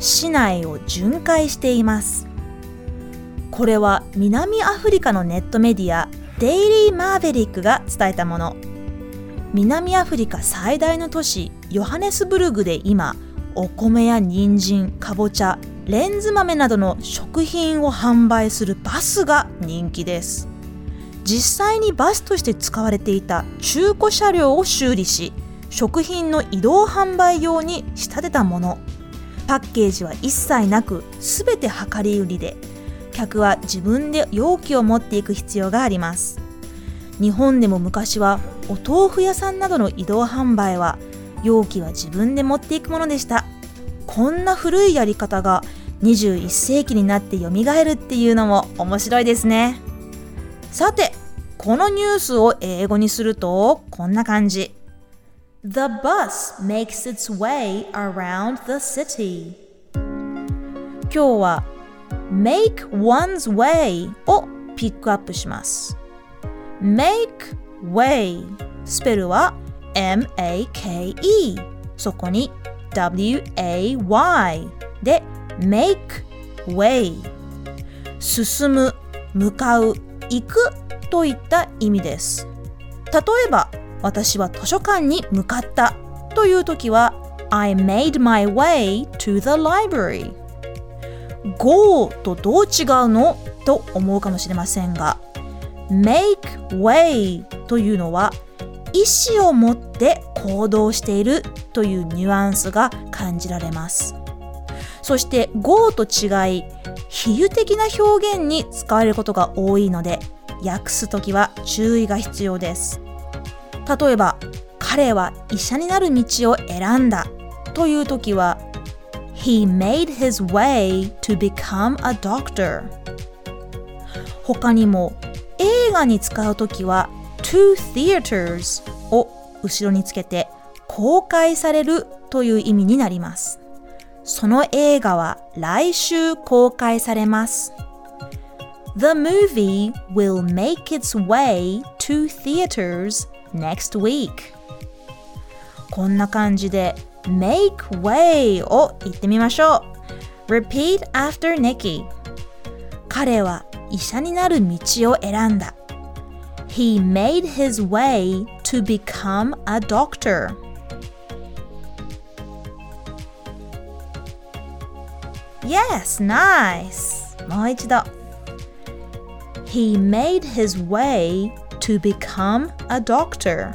市内を巡回しています。これは南アフリカのネットメディアデイリー・マーヴェリックが伝えたもの。南アフリカ最大の都市ヨハネスブルグで今お米や人参かぼちゃレンズ豆などの食品を販売するバスが人気です実際にバスとして使われていた中古車両を修理し食品の移動販売用に仕立てたものパッケージは一切なく全て量り売りで客は自分で容器を持っていく必要があります。日本でも昔はお豆腐屋さんなどの移動販売は容器は自分で持っていくものでした。こんな古いやり方が21世紀になって蘇るっていうのも面白いですね。さてこのニュースを英語にするとこんな感じ。The bus makes its way around the city 今日は make one's way をピックアップします make way スペルは M-A-K-E そこに W-A-Y で make way 進む、向かう、行くといった意味です例えば私は図書館に向かったという時は I made my way to the library. go とどう違うの？と思うかもしれませんが make way というのは意思を持って行動しているというニュアンスが感じられます。そして go と違い比喩的な表現に使われることが多いので訳すときは注意が必要です。例えば彼は医者になる道を選んだというときは He made his way to become a doctor 他にも映画に使うときは to theaters を後ろにつけて公開されるという意味になりますその映画は来週公開されます。The movie will make its way to theaters next week. こんな感じで make way を言ってみましょう。Repeat after Nikki. 彼は医者になる道を選んだ。He made his way to become a doctor. Yes, nice. もう一度。He made his way to become a doctor.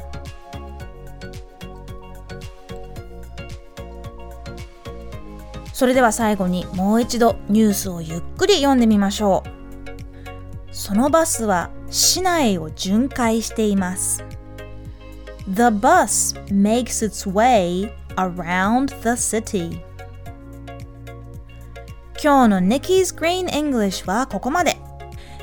それでは最後にもう一度ニュースをゆっくり読んでみましょう。そのバスは市内を巡回しています。The bus makes its way around the city. 今日の Nikki's Green English はここまで。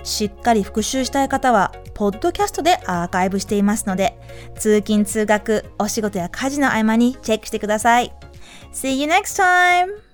しっかり復習したい方は、ポッドキャストでアーカイブしていますので、通勤・通学、お仕事や家事の合間にチェックしてください。See you next time!